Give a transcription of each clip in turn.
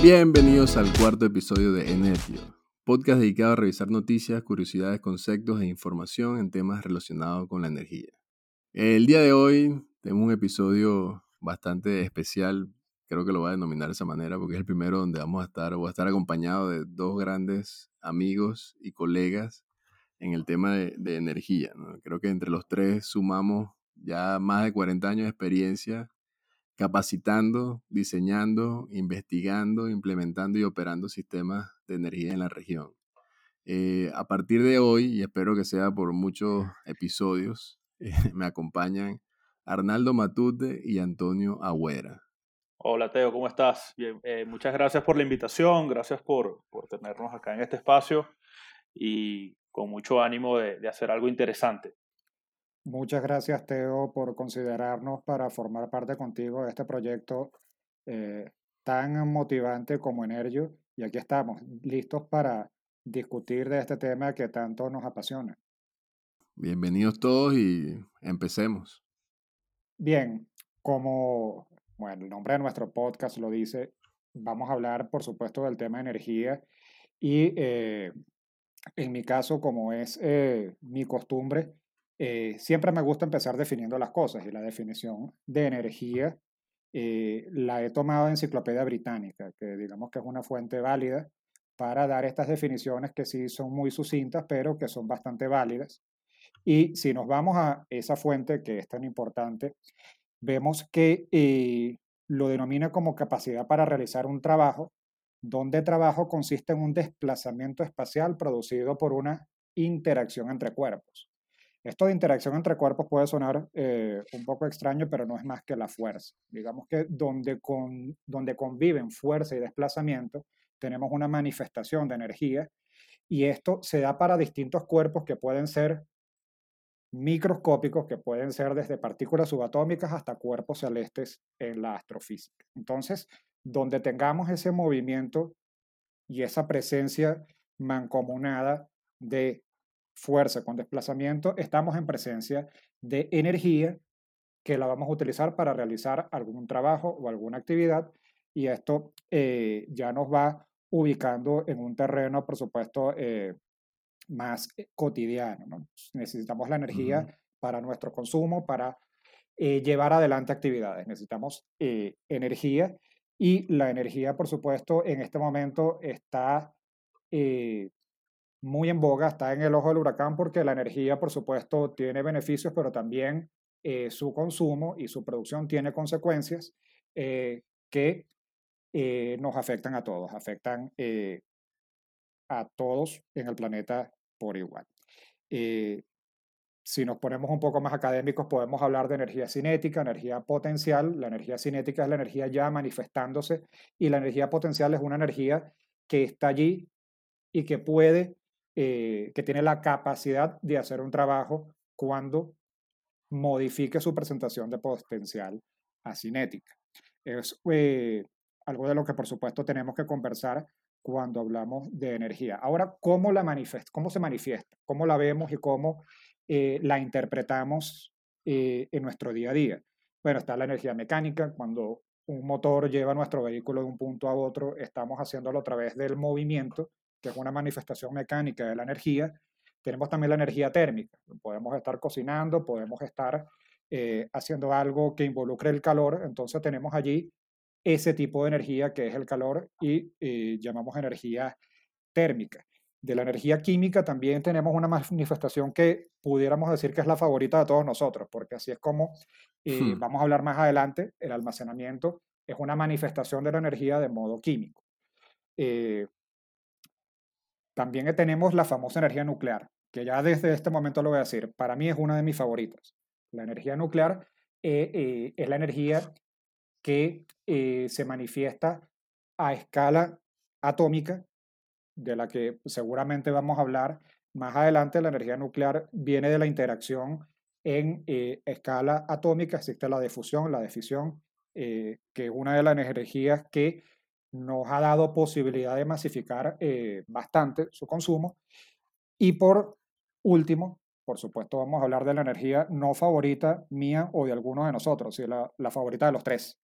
Bienvenidos al cuarto episodio de Energio, podcast dedicado a revisar noticias, curiosidades, conceptos e información en temas relacionados con la energía. El día de hoy tenemos un episodio bastante especial, creo que lo voy a denominar de esa manera porque es el primero donde vamos a estar, voy a estar acompañado de dos grandes amigos y colegas en el tema de, energía. Creo que entre los tres sumamos ya más de 40 años de experiencia capacitando, diseñando, investigando, implementando y operando sistemas de energía en la región. Eh, a partir de hoy, y espero que sea por muchos episodios, me acompañan Arnaldo Matute y Antonio Agüera. Hola Teo, ¿cómo estás? Bien, eh, muchas gracias por la invitación, gracias por, por, tenernos acá en este espacio y con mucho ánimo de, de hacer algo interesante. Muchas gracias, Teo, por considerarnos para formar parte contigo de este proyecto eh, tan motivante como Energio. Y aquí estamos, listos para discutir de este tema que tanto nos apasiona. Bienvenidos todos y empecemos. Bien, como bueno, el nombre de nuestro podcast lo dice, vamos a hablar, por supuesto, del tema de energía. Y eh, en mi caso, como es eh, mi costumbre, eh, siempre me gusta empezar definiendo las cosas y la definición de energía eh, la he tomado de Enciclopedia Británica, que digamos que es una fuente válida para dar estas definiciones que sí son muy sucintas, pero que son bastante válidas. Y si nos vamos a esa fuente que es tan importante, vemos que eh, lo denomina como capacidad para realizar un trabajo, donde trabajo consiste en un desplazamiento espacial producido por una interacción entre cuerpos. Esto de interacción entre cuerpos puede sonar eh, un poco extraño, pero no es más que la fuerza. Digamos que donde, con, donde conviven fuerza y desplazamiento, tenemos una manifestación de energía y esto se da para distintos cuerpos que pueden ser microscópicos, que pueden ser desde partículas subatómicas hasta cuerpos celestes en la astrofísica. Entonces, donde tengamos ese movimiento y esa presencia mancomunada de fuerza con desplazamiento, estamos en presencia de energía que la vamos a utilizar para realizar algún trabajo o alguna actividad y esto eh, ya nos va ubicando en un terreno, por supuesto, eh, más eh, cotidiano. Necesitamos la energía para nuestro consumo, para llevar adelante actividades. Necesitamos energía y la energía, por supuesto, en este momento está muy en boga, está en el ojo del huracán porque la energía, por supuesto, tiene beneficios, pero también eh, su consumo y su producción tiene consecuencias eh, que eh, nos afectan a todos, afectan a todos en el planeta por igual. si nos ponemos un poco más académicos, podemos hablar de energía cinética, energía potencial. La energía cinética es la energía ya manifestándose y la energía potencial es una energía que está allí y que puede eh, que tiene la capacidad de hacer un trabajo cuando modifique su presentación de potencial a cinética. Es eh, algo de lo que por supuesto tenemos que conversar cuando hablamos de energía. Ahora, ¿cómo, la cómo se manifiesta? ¿Cómo la vemos y cómo eh, la interpretamos en nuestro día a día? Bueno, está la energía mecánica. Cuando un motor lleva nuestro vehículo de un punto a otro, estamos haciéndolo a través del movimiento que es una manifestación mecánica de la energía, tenemos también la energía térmica. Podemos estar cocinando, podemos estar eh, haciendo algo que involucre el calor, entonces tenemos allí ese tipo de energía que es el calor y eh, llamamos energía térmica. De la energía química también tenemos una manifestación que pudiéramos decir que es la favorita de todos nosotros, porque así es como eh, hmm. vamos a hablar más adelante, el almacenamiento es una manifestación de la energía de modo químico. También tenemos la famosa energía nuclear, que ya desde este momento lo voy a decir, para mí es una de mis favoritas. La energía nuclear eh, eh, es la energía que eh, se manifiesta a escala atómica, de la que seguramente vamos a hablar más adelante. La energía nuclear viene de la interacción en escala atómica, existe la difusión, la defisión, que es una de las energías que nos ha dado posibilidad de masificar eh, bastante su consumo. Y por último, por supuesto, vamos a hablar de la energía no favorita mía o de alguno de nosotros, sino la, la favorita de los tres,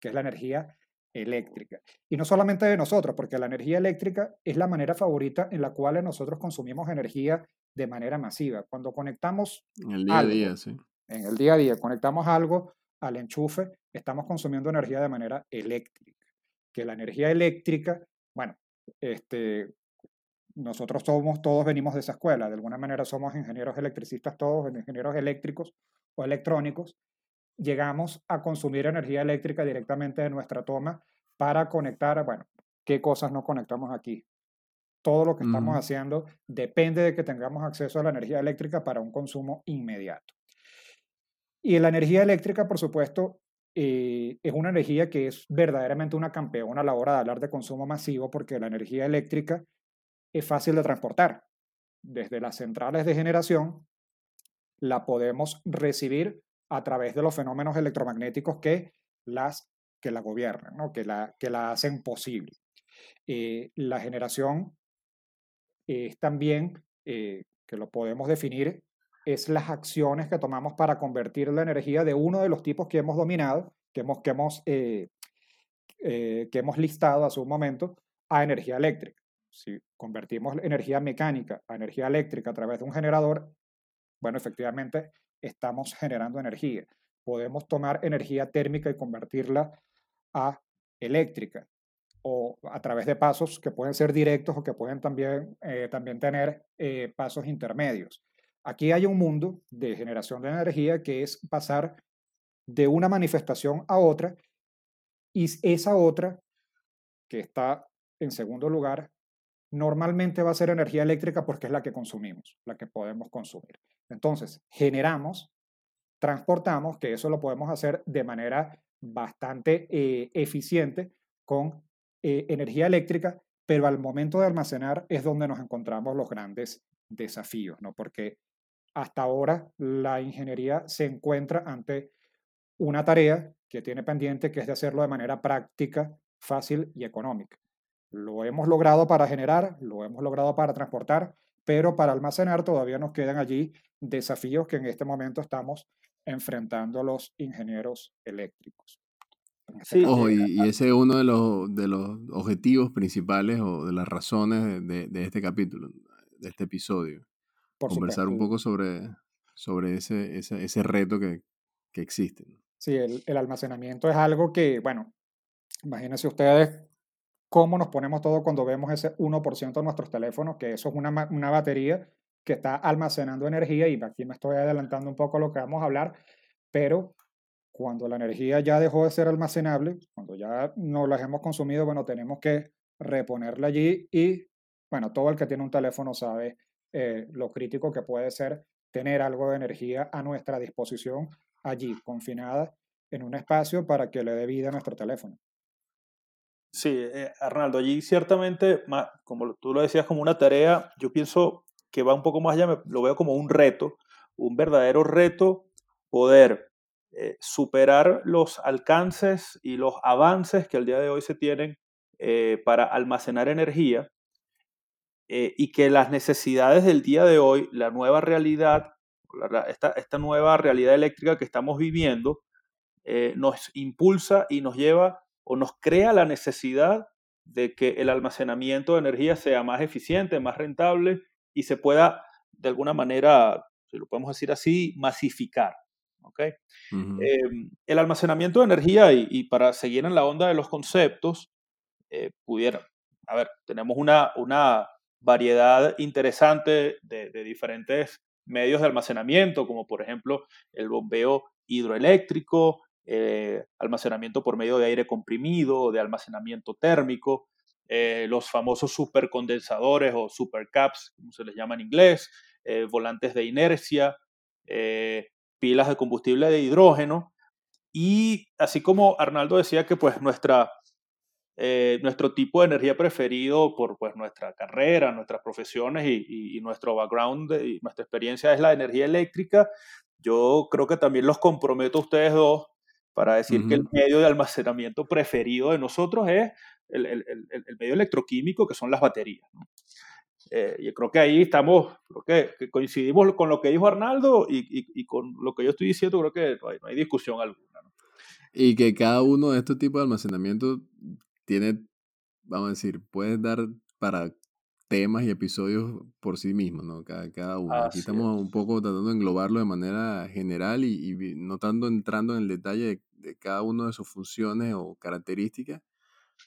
que es la energía eléctrica. Y no solamente de nosotros, porque la energía eléctrica es la manera favorita en la cual nosotros consumimos energía de manera masiva. Cuando conectamos en el día a día, sí. En el día a día, conectamos algo al enchufe, estamos consumiendo energía de manera eléctrica. Que la energía eléctrica, bueno, este, nosotros somos, todos venimos de esa escuela, de alguna manera somos ingenieros electricistas, todos ingenieros eléctricos o electrónicos, llegamos a consumir energía eléctrica directamente de nuestra toma para conectar, bueno, ¿qué cosas no conectamos aquí? Todo lo que estamos haciendo depende de que tengamos acceso a la energía eléctrica para un consumo inmediato. Y la energía eléctrica, por supuesto, eh, es una energía que es verdaderamente una campeona a la hora de hablar de consumo masivo porque la energía eléctrica es fácil de transportar. Desde las centrales de generación la podemos recibir a través de los fenómenos electromagnéticos que, las, que la gobiernan, ¿no? que, la, que la hacen posible. Eh, la generación es también, eh, que lo podemos definir, es las acciones que tomamos para convertir la energía de uno de los tipos que hemos dominado, que hemos, que hemos, eh, que hemos listado hace un momento, a energía eléctrica. Si convertimos energía mecánica a energía eléctrica a través de un generador, bueno, efectivamente estamos generando energía. Podemos tomar energía térmica y convertirla a eléctrica o a través de pasos que pueden ser directos o que pueden también, eh, también tener eh, pasos intermedios. Aquí hay un mundo de generación de energía que es pasar de una manifestación a otra y esa otra, que está en segundo lugar, normalmente va a ser energía eléctrica porque es la que consumimos, la que podemos consumir. Entonces, generamos, transportamos, que eso lo podemos hacer de manera bastante eh, eficiente con eh, energía eléctrica, pero al momento de almacenar es donde nos encontramos los grandes desafíos, ¿no? Porque hasta ahora la ingeniería se encuentra ante una tarea que tiene pendiente, que es de hacerlo de manera práctica, fácil y económica. Lo hemos logrado para generar, lo hemos logrado para transportar, pero para almacenar todavía nos quedan allí desafíos que en este momento estamos enfrentando los ingenieros eléctricos. Este Ojo, y, ese es uno de los, de los objetivos principales o de las razones de, de este capítulo, de este episodio. Conversar un poco sobre, sobre ese, ese, ese reto que, que existe. Sí, el, el, almacenamiento es algo que, bueno, imagínense ustedes cómo nos ponemos todo cuando vemos ese 1% de nuestros teléfonos, que eso es una, una batería que está almacenando energía y aquí me estoy adelantando un poco a lo que vamos a hablar, pero cuando la energía ya dejó de ser almacenable, cuando ya no la hemos consumido, bueno, tenemos que reponerla allí y, bueno, todo el que tiene un teléfono sabe eh, lo crítico que puede ser tener algo de energía a nuestra disposición allí, confinada en un espacio para que le dé vida a nuestro teléfono. Sí, eh, Arnaldo, allí ciertamente, como tú lo decías, como una tarea, yo pienso que va un poco más allá, lo veo como un reto, un verdadero reto poder eh, superar los alcances y los avances que al día de hoy se tienen eh, para almacenar energía y que las necesidades del día de hoy, la nueva realidad, esta, esta nueva realidad eléctrica que estamos viviendo, nos impulsa y nos lleva o nos crea la necesidad de que el almacenamiento de energía sea más eficiente, más rentable y se pueda, de alguna manera, si lo podemos decir así, masificar. ¿okay? Em, el almacenamiento de energía, y, para seguir en la onda de los conceptos, eh, pudiera, a ver, tenemos una, una variedad interesante de, diferentes medios de almacenamiento, como por ejemplo el bombeo hidroeléctrico, eh, almacenamiento por medio de aire comprimido, de almacenamiento térmico, eh, los famosos supercondensadores o supercaps, como se les llama en inglés, eh, volantes de inercia, pilas de combustible de hidrógeno. Y así como Arnaldo decía que pues nuestra, nuestro tipo de energía preferido por pues, nuestra carrera, nuestras profesiones y, y nuestro background y nuestra experiencia es la energía eléctrica, yo creo que también los comprometo a ustedes dos para decir que el medio de almacenamiento preferido de nosotros es el, el, el, medio electroquímico, que son las baterías. ¿no? Eh, yo creo que ahí estamos, creo que, coincidimos con lo que dijo Arnaldo y, y, y, con lo que yo estoy diciendo, creo que no hay, no hay discusión alguna. ¿no? Y que cada uno de estos tipos de almacenamiento tiene, vamos a decir, puedes dar para temas y episodios por sí mismos, ¿no? Cada, cada uno. Aquí Así estamos es. un poco tratando de englobarlo de manera general y, y vi- no tanto entrando en el detalle de, de cada uno de sus funciones o características,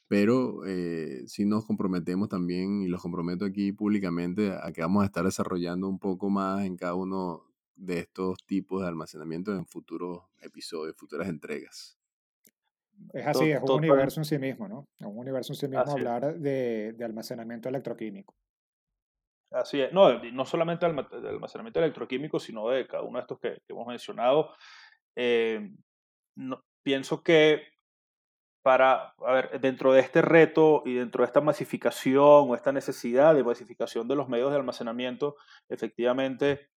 pero eh, sí nos comprometemos también, y los comprometo aquí públicamente, a que vamos a estar desarrollando un poco más en cada uno de estos tipos de almacenamiento en futuros episodios, futuras entregas. Es así, es un universo en sí mismo, ¿no? Es un universo en sí mismo así hablar de, de almacenamiento electroquímico. Así es. No, no solamente de almacenamiento electroquímico, sino de cada uno de estos que, que hemos mencionado. Eh, no- pienso que para, a ver, dentro de este reto y dentro de esta masificación o esta necesidad de masificación de los medios de almacenamiento, efectivamente,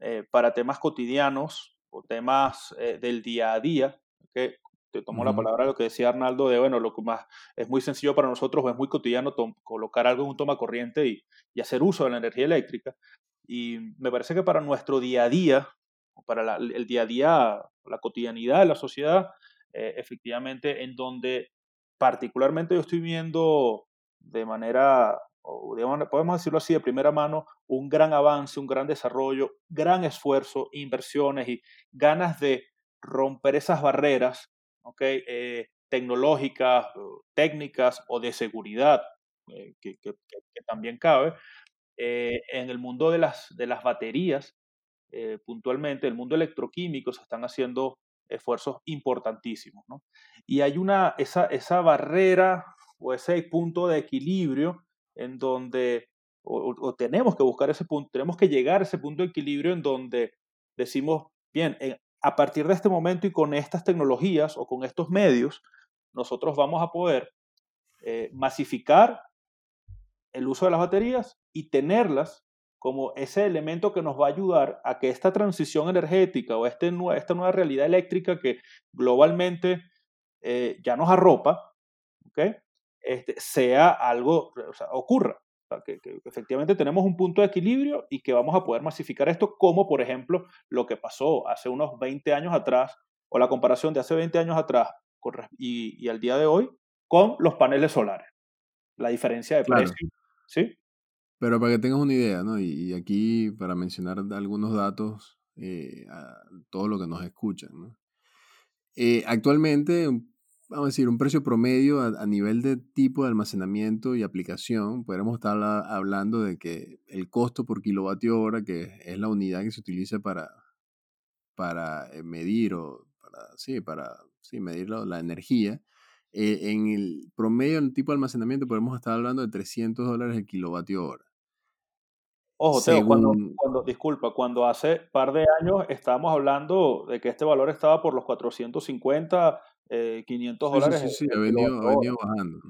eh, para temas cotidianos o temas eh, del día a día, que te tomo la palabra lo que decía Arnaldo de, bueno, lo que más es muy sencillo para nosotros o es muy cotidiano colocar algo en un toma corriente y, y hacer uso de la energía eléctrica. Y me parece que para nuestro día a día, para la- el día a día, la cotidianidad de la sociedad, eh, efectivamente, en donde particularmente yo estoy viendo de manera, o digamos, podemos decirlo así, de primera mano, un gran avance, un gran desarrollo, gran esfuerzo, inversiones y ganas de romper esas barreras ¿ok? Eh, tecnológicas, técnicas o de seguridad, eh, que, que- que- también cabe, eh, en el mundo de las, de las baterías, eh, puntualmente, el mundo electroquímico, se están haciendo esfuerzos importantísimos. ¿no? Y hay una, esa, esa barrera o ese punto de equilibrio en donde, o- o tenemos que buscar ese punto, tenemos que llegar a ese punto de equilibrio en donde decimos, bien, en- a partir de este momento y con estas tecnologías o con estos medios, nosotros vamos a poder eh, masificar el uso de las baterías y tenerlas como ese elemento que nos va a ayudar a que esta transición energética o este, esta nueva realidad eléctrica que globalmente eh, ya nos arropa, ¿ok? Este, sea algo, o sea, ocurra. Sea, que, que efectivamente tenemos un punto de equilibrio y que vamos a poder masificar esto, como por ejemplo lo que pasó hace unos 20 años atrás, o la comparación de hace 20 años atrás con y, y al día de hoy con los paneles solares. La diferencia de Claro. precio, ¿sí? Pero para que tengas una idea, ¿no? Y, y aquí para mencionar algunos datos eh, a todo lo que nos escuchan, ¿no? Eh, actualmente, vamos a decir, un precio promedio a, a nivel de tipo de almacenamiento y aplicación, podríamos estar habla- hablando de que el costo por kilovatio hora, que es la unidad que se utiliza para, para eh, medir o para, sí, para sí, medir la, la energía, eh, en el promedio del tipo de almacenamiento podemos estar hablando de 300 dólares el kilovatio hora. Ojo, Teo, cuando, Según, cuando, disculpa, cuando hace par de años estábamos hablando de que este valor estaba por los 450, eh, 500 sí, sí, dólares sí, el, sí, ha venido, ha venido bajando.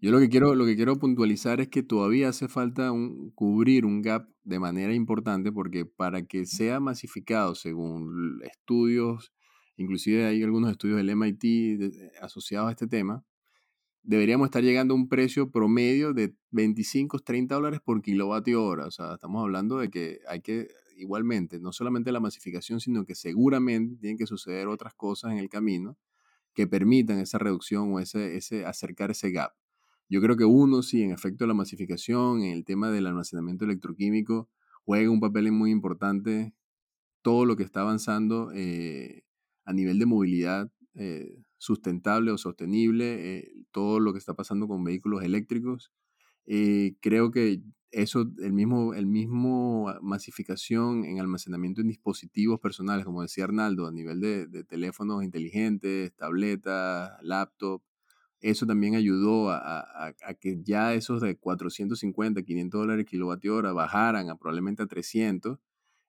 Yo lo que quiero, lo que quiero puntualizar es que todavía hace falta un, cubrir un gap de manera importante porque para que sea masificado según estudios, inclusive hay algunos estudios del MIT de- asociados a este tema, deberíamos estar llegando a un precio promedio de 25, 30 dólares por kilovatio hora. O sea, estamos hablando de que hay que, igualmente, no solamente la masificación, sino que seguramente tienen que suceder otras cosas en el camino que permitan esa reducción o ese, acercar ese gap. Yo creo que uno, sí, en efecto, la masificación, en el tema del almacenamiento electroquímico, juega un papel muy importante todo lo que está avanzando eh, a nivel de movilidad eh, sustentable o sostenible, eh, todo lo que está pasando con vehículos eléctricos. Creo que eso, el mismo, el mismo masificación en almacenamiento en dispositivos personales, como decía Arnaldo, a nivel de, de teléfonos inteligentes, tabletas, laptop, eso también ayudó a, a- a que ya esos de 450, 500 dólares kilovatio hora bajaran a probablemente a 300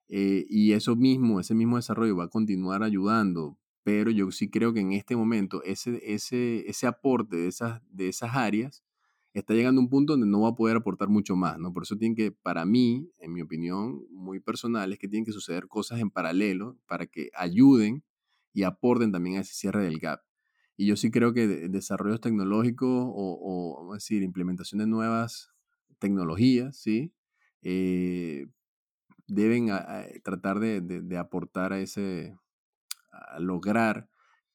eh, y eso mismo, ese mismo desarrollo va a continuar ayudando, pero yo sí creo que en este momento ese, ese, ese aporte de esas, de esas áreas está llegando a un punto donde no va a poder aportar mucho más, ¿no? Por eso tiene que, para mí, en mi opinión muy personal, es que tienen que suceder cosas en paralelo para que ayuden y aporten también a ese cierre del gap. Y yo sí creo que de- desarrollos tecnológicos o, o, vamos a decir, implementación de nuevas tecnologías, ¿sí? Eh, deben a- a- tratar de, de- de aportar a ese, a lograr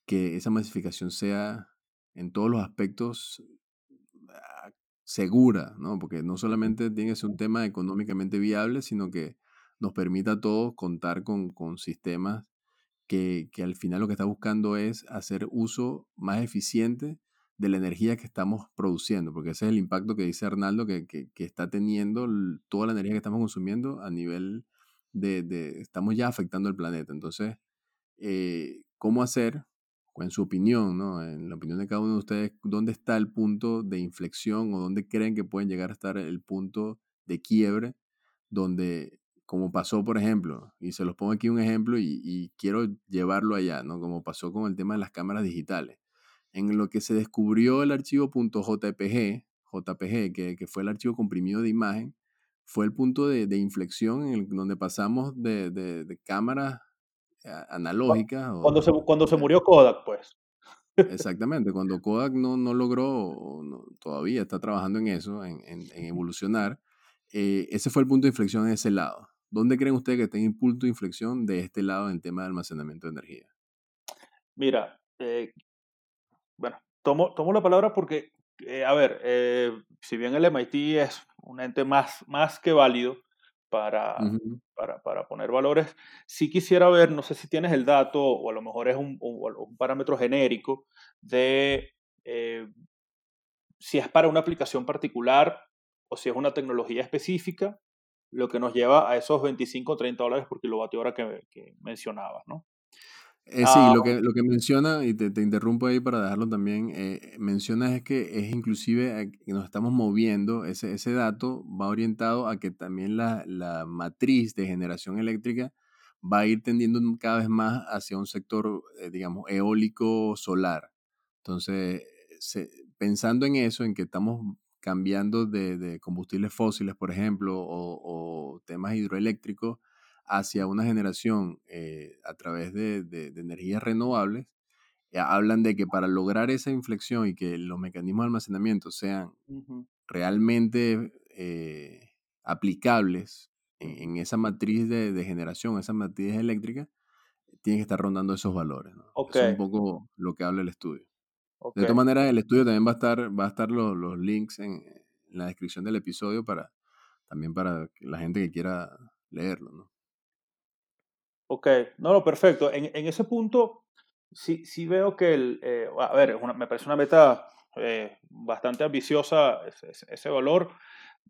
que esa masificación sea en todos los aspectos segura, ¿no? Porque no solamente tiene que ser un tema económicamente viable, sino que nos permita a todos contar con, con sistemas que, que, al final lo que está buscando es hacer uso más eficiente de la energía que estamos produciendo, porque ese es el impacto que dice Arnaldo, que, que, está teniendo toda la energía que estamos consumiendo a nivel de, de estamos ya afectando el planeta. Entonces, eh, ¿cómo hacer en su opinión, ¿no? en la opinión de cada uno de ustedes, dónde está el punto de inflexión o dónde creen que pueden llegar a estar el punto de quiebre, donde, como pasó, por ejemplo, y se los pongo aquí un ejemplo y, quiero llevarlo allá, ¿no? como pasó con el tema de las cámaras digitales, en lo que se descubrió el archivo .jpg, JPG, que, que fue el archivo comprimido de imagen, fue el punto de, de inflexión en el, donde pasamos de, de, de cámaras analógica. Cuando, se, cuando se murió Kodak, pues. Exactamente, cuando Kodak no, no logró, no, todavía está trabajando en eso, en, en, en evolucionar, eh, ese fue el punto de inflexión en ese lado. ¿Dónde creen ustedes que tenga el punto de inflexión de este lado en el tema de almacenamiento de energía? Mira, eh, bueno, tomo, tomo la palabra porque, eh, a ver, si bien el MIT es un ente más, más que válido, para, uh -huh. para, para, poner valores. Sí quisiera ver, no sé si tienes el dato o a lo mejor es un, un, un parámetro genérico de eh, si es para una aplicación particular o si es una tecnología específica, lo que nos lleva a esos 25 o 30 dólares por kilovatio hora que, que mencionabas, ¿no? Eh, sí, lo, que, lo que menciona, y te, te, interrumpo ahí para dejarlo también, eh, menciona es que es inclusive que nos estamos moviendo, ese, ese dato va orientado a que también la, la matriz de generación eléctrica va a ir tendiendo cada vez más hacia un sector, eh, digamos, eólico solar. Entonces, se, pensando en eso, en que estamos cambiando de, de combustibles fósiles, por ejemplo, o, o temas hidroeléctricos, hacia una generación eh, a través de, de, de energías renovables, eh, hablan de que para lograr esa inflexión y que los mecanismos de almacenamiento sean uh -huh. realmente eh, aplicables en, en, esa matriz de, de, generación, esa matriz eléctrica, tienen que estar rondando esos valores. ¿no? Okay. Es un poco lo que habla el estudio. Okay. De todas maneras, el estudio también va a estar, va a estar los, los links en, en la descripción del episodio para también para la gente que quiera leerlo. ¿no? Ok, no, no, perfecto. En, ese punto, sí, sí veo que, el, eh, a ver, me parece una meta eh, bastante ambiciosa ese, valor.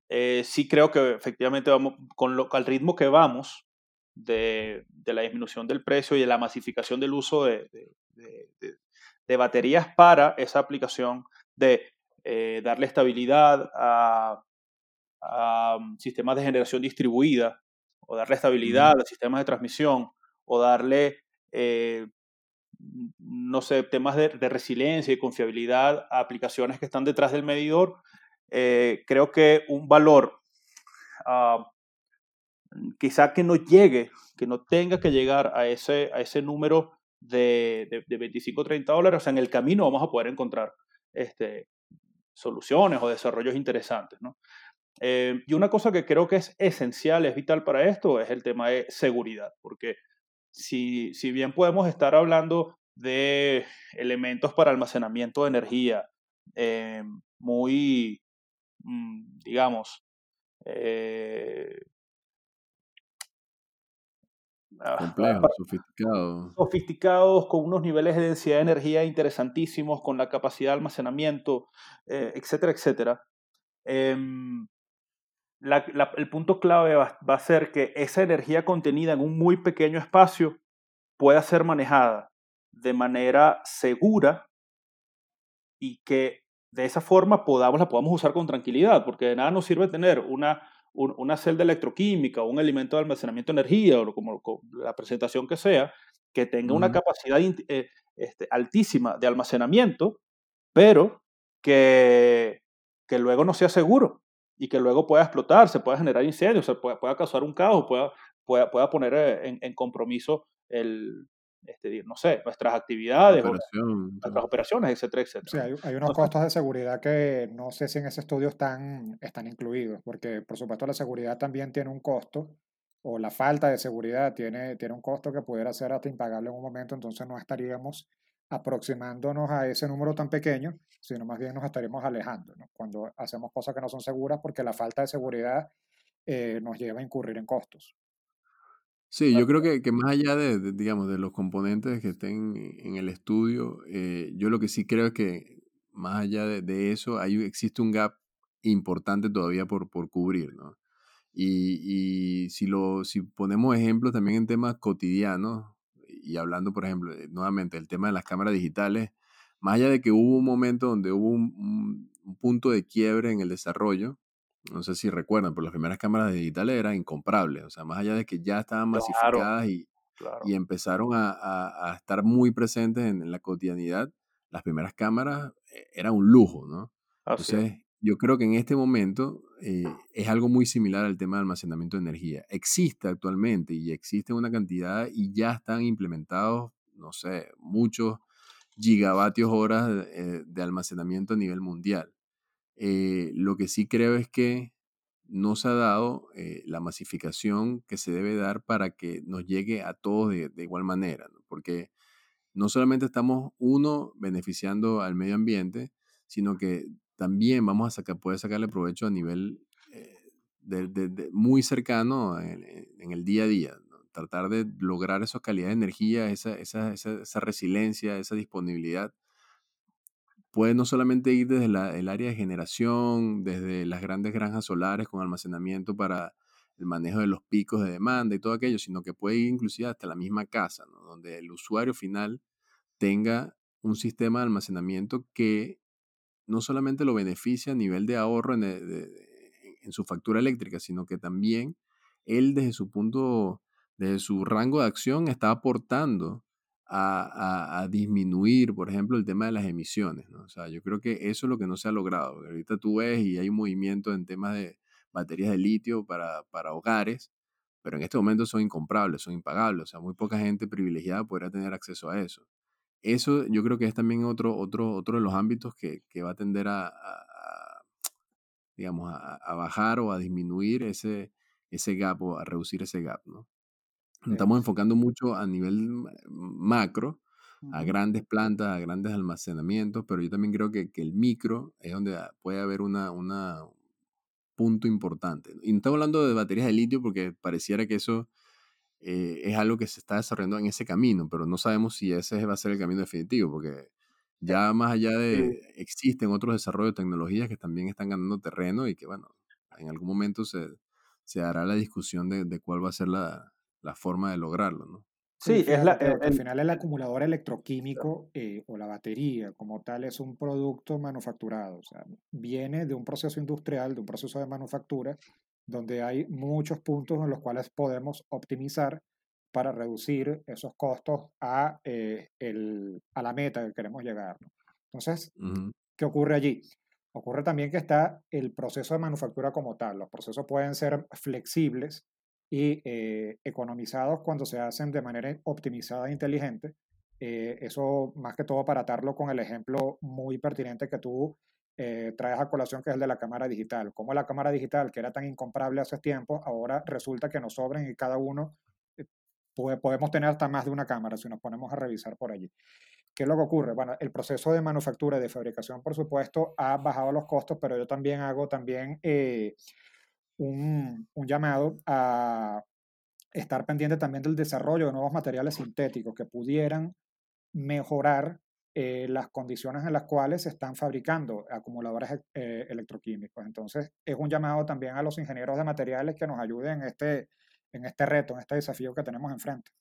Eh, sí creo que efectivamente vamos, con lo, al ritmo que vamos de, la disminución del precio y de la masificación del uso de, baterías para esa aplicación de darle estabilidad a, a sistemas de generación distribuida o darle estabilidad a sistemas de transmisión, o darle, eh, no sé, temas de, de, resiliencia y confiabilidad a aplicaciones que están detrás del medidor, eh, creo que un valor uh, quizá que no llegue, que no tenga que llegar a ese, a ese número de, de, de 25 o 30 dólares, o sea, en el camino vamos a poder encontrar este, soluciones o desarrollos interesantes, ¿no? Eh, y una cosa que creo que es esencial, es vital para esto, es el tema de seguridad, porque si, si bien podemos estar hablando de elementos para almacenamiento de energía eh, muy, mm, digamos, eh, ah, complejos, sofisticados. Sofisticados, con unos niveles de densidad de energía interesantísimos, con la capacidad de almacenamiento, eh, etcétera, etcétera. Eh, la, la, el punto clave va, va, a ser que esa energía contenida en un muy pequeño espacio pueda ser manejada de manera segura y que de esa forma podamos, la podamos usar con tranquilidad, porque de nada nos sirve tener una, un, una celda electroquímica o un elemento de almacenamiento de energía o como, como la presentación que sea, que tenga uh -huh. una capacidad eh, este, altísima de almacenamiento, pero que, que luego no sea seguro y que luego pueda explotar, se pueda generar incendios, se pueda, pueda causar un caos, pueda, pueda, pueda poner eh, en, en compromiso el, este, no sé, nuestras actividades, Operación, nuestras operaciones, etcétera, etcétera. Sí, hay, hay unos Entonces, costos de seguridad que no sé si en ese estudio están, están incluidos, porque por supuesto la seguridad también tiene un costo, o la falta de seguridad tiene, tiene un costo que pudiera ser hasta impagable en un momento, entonces no estaríamos aproximándonos a ese número tan pequeño, sino más bien nos estaremos alejando cuando hacemos cosas que no son seguras porque la falta de seguridad eh, nos lleva a incurrir en costos. Sí, yo creo que, que más allá de, digamos, de los componentes que estén en el estudio, eh, yo lo que sí creo es que más allá de, de eso, hay, existe un gap importante todavía por, por cubrir, ¿no? Y, y si, lo, si ponemos ejemplos también en temas cotidianos, y hablando, por ejemplo, nuevamente del tema de las cámaras digitales, más allá de que hubo un momento donde hubo un, punto de quiebre en el desarrollo, no sé si recuerdan, pero las primeras cámaras digitales eran incomprables, o sea, más allá de que ya estaban masificadas y, y, empezaron a, a, estar muy presentes en, la cotidianidad, las primeras cámaras eh, eran un lujo, ¿no? Entonces, yo creo que en este momento eh, es algo muy similar al tema de almacenamiento de energía. Existe actualmente y existe una cantidad y ya están implementados, no sé, muchos gigavatios horas de, eh, almacenamiento a nivel mundial. Eh, lo que sí creo es que no se ha dado la masificación que se debe dar para que nos llegue a todos de, igual manera, porque no solamente estamos, uno, beneficiando al medio ambiente, sino que también vamos a sacar, poder sacarle provecho a nivel eh, muy cercano en, el día a día. Tratar de lograr esa calidad de energía, esa, esa, esa, resiliencia, esa disponibilidad. Puede no solamente ir desde el área de generación, desde las grandes granjas solares con almacenamiento para el manejo de los picos de demanda y todo aquello, sino que puede ir inclusive hasta la misma casa, donde el usuario final tenga un sistema de almacenamiento que no solamente lo beneficia a nivel de ahorro en, en, su factura eléctrica, sino que también él desde su punto, desde su rango de acción está aportando a, a, disminuir, por ejemplo, el tema de las emisiones. ¿no? O sea, yo creo que eso es lo que no se ha logrado. Ahorita tú ves y hay un movimiento en temas de baterías de litio para, para hogares, pero en este momento son incomprables, son impagables. O sea, muy poca gente privilegiada podrá tener acceso a eso eso yo creo que es también otro, otro, otro de los ámbitos que, que va a tender a, digamos, a, bajar o a disminuir ese, ese gap o a reducir ese gap, ¿no? Nos estamos enfocando mucho a nivel macro, a grandes plantas, a grandes almacenamientos, pero yo también creo que, que el micro es donde puede haber una, una punto importante. Y no estamos hablando de baterías de litio porque pareciera que eso eh, es algo que se está desarrollando en ese camino, pero no sabemos si ese va a ser el camino definitivo, porque ya más allá de, existen otros desarrollos de tecnologías que también están ganando terreno y que, bueno, en algún momento se, se hará la discusión de, de cuál va a ser la, la, forma de lograrlo, ¿no? Sí, es la, al final el acumulador electroquímico eh, o la batería como tal es un producto manufacturado, o sea, viene de un proceso industrial, de un proceso de manufactura donde hay muchos puntos en los cuales podemos optimizar para reducir esos costos a, eh, el, a la meta que queremos llegar. Entonces, ¿qué ocurre allí? Ocurre también que está el proceso de manufactura como tal. Los procesos pueden ser flexibles y eh, economizados cuando se hacen de manera optimizada e inteligente. Eh, eso más que todo para atarlo con el ejemplo muy pertinente que tú eh, traes a colación, que es el de la cámara digital. Como la cámara digital, que era tan incomparable hace tiempo, ahora resulta que nos sobren y cada uno eh, podemos tener hasta más de una cámara si nos ponemos a revisar por allí. ¿Qué es lo que ocurre? Bueno, el proceso de manufactura y de fabricación, por supuesto, ha bajado los costos, pero yo también hago también eh, un, un llamado a estar pendiente también del desarrollo de nuevos materiales sintéticos que pudieran mejorar eh, las condiciones en las cuales se están fabricando acumuladores eh, electroquímicos. Entonces, es un llamado también a los ingenieros de materiales que nos ayuden en este, en este reto, en este desafío que tenemos enfrente.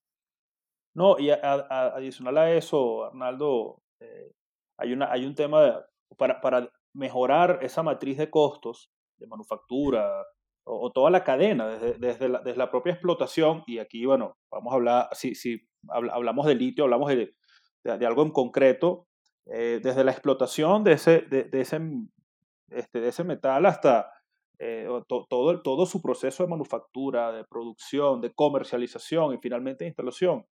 No, y adicional a eso, Arnaldo, eh, hay, una, hay un tema para, para mejorar esa matriz de costos de manufactura o, toda la cadena, desde, desde, la, desde, la, propia explotación, y aquí, bueno, vamos a hablar, si, si hablamos de litio, hablamos de, de, algo en concreto, eh, desde la explotación de ese, de, ese, este, de ese metal hasta eh, todo, todo su proceso de manufactura, de producción, de comercialización y finalmente de instalación.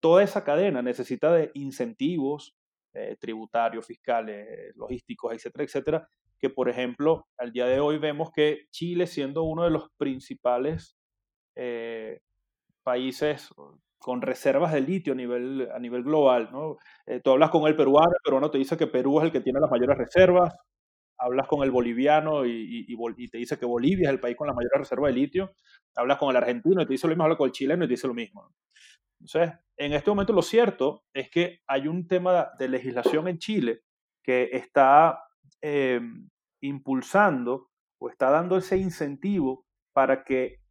Toda esa cadena necesita de incentivos eh, tributarios, fiscales, logísticos, etcétera, etcétera, que por ejemplo, al día de hoy vemos que Chile siendo uno de los principales países con reservas de litio a nivel, a nivel global. ¿no? Eh, tú hablas con el peruano, el peruano te dice que Perú es el que tiene las mayores reservas, hablas con el boliviano y, te dice que Bolivia es el país con las mayores reservas de litio, hablas con el argentino y te dice lo mismo, hablas con el chileno y te dice lo mismo. Entonces, en este momento lo cierto es que hay un tema de legislación en Chile que está eh, impulsando o está dando ese incentivo para que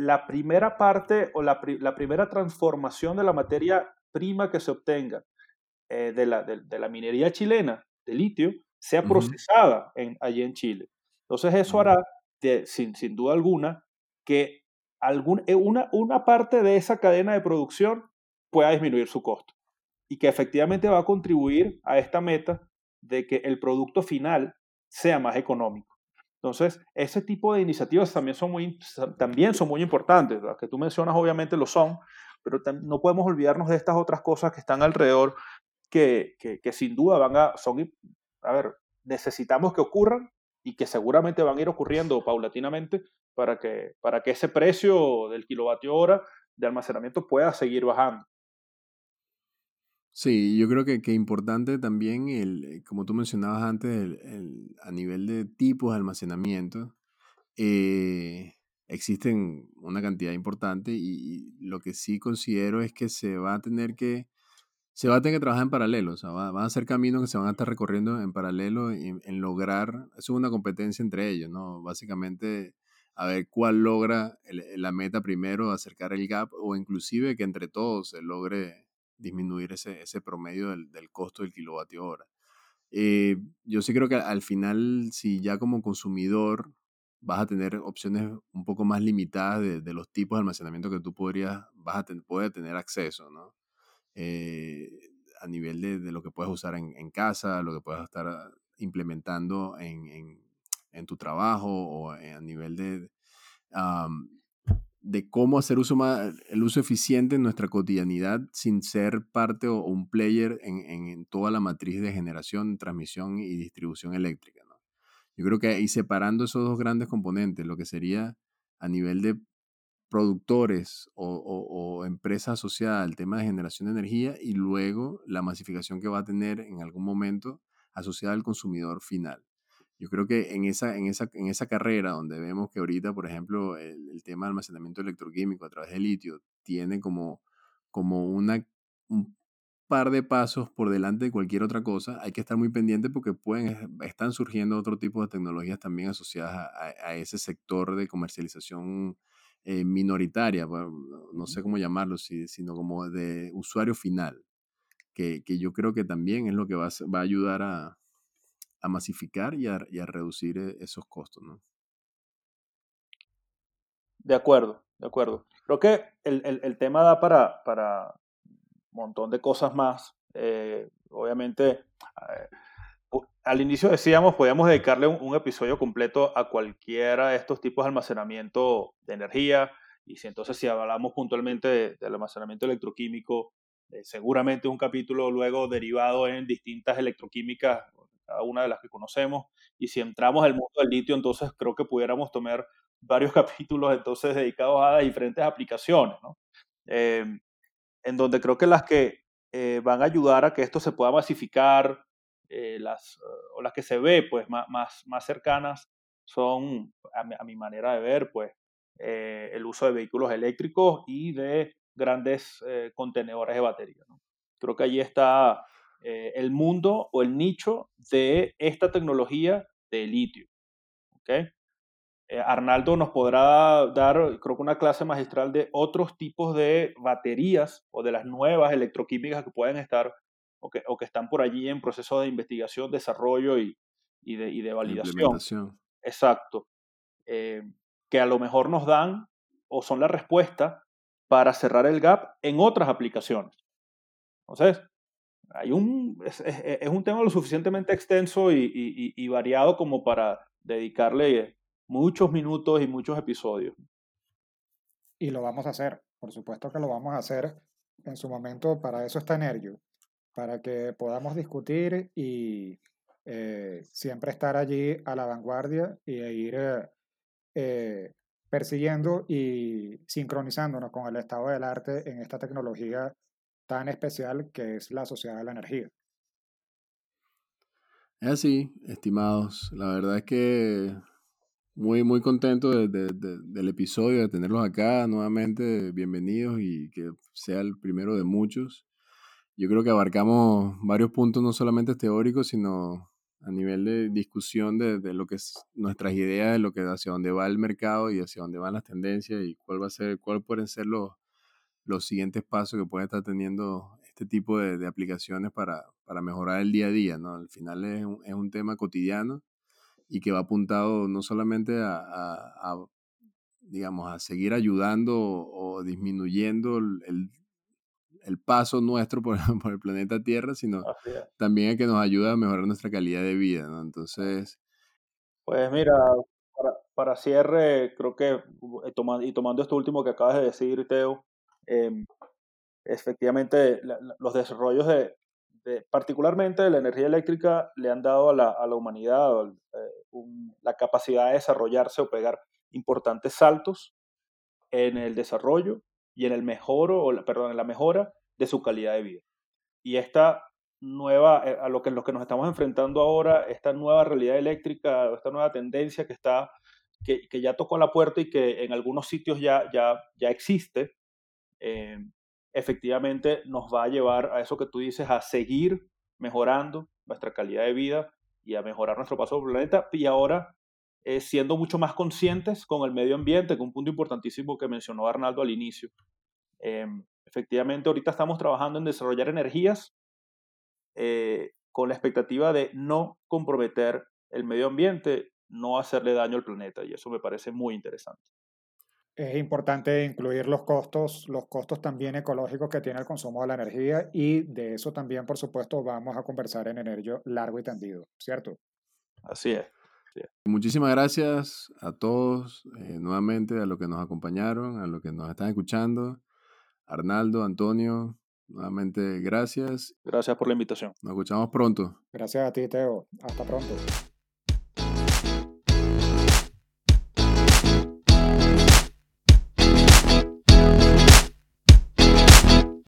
la primera parte o la, primera transformación de la materia prima que se obtenga eh, de, la, de, la, minería chilena de litio sea procesada en, allí en Chile. Entonces eso hará, sin, sin, duda alguna, que algún, eh, una, una parte de esa cadena de producción pueda disminuir su costo y que efectivamente va a contribuir a esta meta de que el producto final sea más económico. Entonces, ese tipo de iniciativas también son muy, también son muy importantes. Las que tú mencionas obviamente lo son, pero no podemos olvidarnos de estas otras cosas que están alrededor que, que, sin duda van a, son, a ver, necesitamos que ocurran y que seguramente van a ir ocurriendo paulatinamente para que, para que ese precio del kilovatio hora de almacenamiento pueda seguir bajando. Sí, yo creo que, es importante también, el, eh, como tú mencionabas antes, el, a nivel de tipos de almacenamiento, eh, existen una cantidad importante y, lo que sí considero es que se va a tener que, se va a tener que trabajar en paralelo, o sea, van a ser caminos que se van a estar recorriendo en paralelo en, en lograr, eso es una competencia entre ellos, ¿no? Básicamente, a ver cuál logra la meta primero, acercar el gap o inclusive que entre todos se logre disminuir ese, ese promedio del, del, costo del kilovatio hora. Eh, yo sí creo que al final, si ya como consumidor vas a tener opciones un poco más limitadas de, de los tipos de almacenamiento que tú podrías, vas a poder tener acceso, ¿no? Eh, a nivel de, de, lo que puedes usar en, en, casa, lo que puedes estar implementando en, en, en tu trabajo o a nivel de, de cómo hacer uso más, el uso eficiente en nuestra cotidianidad sin ser parte o, un player en, en, toda la matriz de generación, transmisión y distribución eléctrica. ¿no? Yo creo que ahí separando esos dos grandes componentes, lo que sería a nivel de productores o, o, o empresas asociadas al tema de generación de energía y luego la masificación que va a tener en algún momento asociada al consumidor final. Yo creo que en esa, en esa, en esa carrera donde vemos que ahorita, por ejemplo, el, tema de almacenamiento electroquímico a través de litio tiene como, como una, un par de pasos por delante de cualquier otra cosa, hay que estar muy pendiente porque pueden, están surgiendo otro tipo de tecnologías también asociadas a, ese sector de comercialización eh, minoritaria, no sé cómo llamarlo, sino como de usuario final, que, que yo creo que también es lo que va va a ayudar a, a masificar y a, reducir eh, esos costos, ¿no? De acuerdo, de acuerdo. Creo que el, tema da para, un montón de cosas más. Eh, obviamente, eh, al inicio decíamos, podíamos dedicarle un, episodio completo a cualquiera de estos tipos de almacenamiento de energía. Y si entonces si hablamos puntualmente del almacenamiento electroquímico, seguramente un capítulo luego derivado en distintas electroquímicas cada una de las que conocemos. Y si entramos al mundo del litio, entonces creo que pudiéramos tomar varios capítulos entonces dedicados a diferentes aplicaciones, ¿no? Eh, en donde creo que las que eh, van a ayudar a que esto se pueda masificar, eh, las, o las que se ve pues más, más, más cercanas son, a mi, manera de ver, pues el uso de vehículos eléctricos y de grandes contenedores de batería. ¿no? Creo que allí está eh, el mundo o el nicho de esta tecnología de litio. ¿okay? Eh, Arnaldo nos podrá dar, creo que una clase magistral de otros tipos de baterías o de las nuevas electroquímicas que pueden estar o que, o que están por allí en proceso de investigación, desarrollo y, y, de, y de, validación. Exacto. Eh, que a lo mejor nos dan o son la respuesta para cerrar el gap en otras aplicaciones. Entonces, hay un, es, un tema lo suficientemente extenso y, variado como para dedicarle muchos minutos y muchos episodios. Y lo vamos a hacer, por supuesto que lo vamos a hacer en su momento, para eso está Energio, para que podamos discutir y eh, siempre estar allí a la vanguardia y ir eh, persiguiendo y sincronizándonos con el estado del arte en esta tecnología tan especial que es la sociedad de la energía. Es así, estimados. La verdad es que muy, muy contento del episodio, de tenerlos acá nuevamente. Bienvenidos y que sea el primero de muchos. Yo creo que abarcamos varios puntos, no solamente teóricos, sino a nivel de discusión de, de, lo que es nuestras ideas, de lo que hacia dónde va el mercado y hacia dónde van las tendencias y cuál va a ser, cuál pueden ser los, los siguientes pasos que pueden estar teniendo este tipo de, de aplicaciones para, para, mejorar el día a día, ¿no? Al final es un, es un tema cotidiano y que va apuntado no solamente a, a, a digamos, a seguir ayudando o, o disminuyendo el, el paso nuestro por, por, el planeta Tierra, sino también a que nos ayuda a mejorar nuestra calidad de vida, ¿no? Entonces... Pues mira, para, para cierre, creo que, eh, y tomando esto último que acabas de decir, Teo, eh, efectivamente la, los desarrollos de, de, particularmente de la energía eléctrica, le han dado a la, a la humanidad eh, un, la capacidad de desarrollarse o pegar importantes saltos en el desarrollo y en el mejoro, o perdón, en la mejora de su calidad de vida. Y esta nueva, eh, a lo que, lo que nos estamos enfrentando ahora, esta nueva realidad eléctrica, esta nueva tendencia que está, que, que ya tocó la puerta y que en algunos sitios ya, ya, ya existe, eh, efectivamente nos va a llevar a eso que tú dices, a seguir mejorando nuestra calidad de vida y a mejorar nuestro paso por el planeta y ahora eh, siendo mucho más conscientes con el medio ambiente, que un punto importantísimo que mencionó Arnaldo al inicio. Eh, efectivamente, ahorita estamos trabajando en desarrollar energías con la expectativa de no comprometer el medio ambiente, no hacerle daño al planeta, y eso me parece muy interesante. Es importante incluir los costos, los costos también ecológicos que tiene el consumo de la energía y de eso también, por supuesto, vamos a conversar en Energía largo y tendido, ¿cierto? Así es. Muchísimas gracias a todos, eh, nuevamente a los que nos acompañaron, a los que nos están escuchando. Arnaldo, Antonio, nuevamente gracias. Gracias por la invitación. Nos escuchamos pronto. Gracias a ti, Teo. Hasta pronto.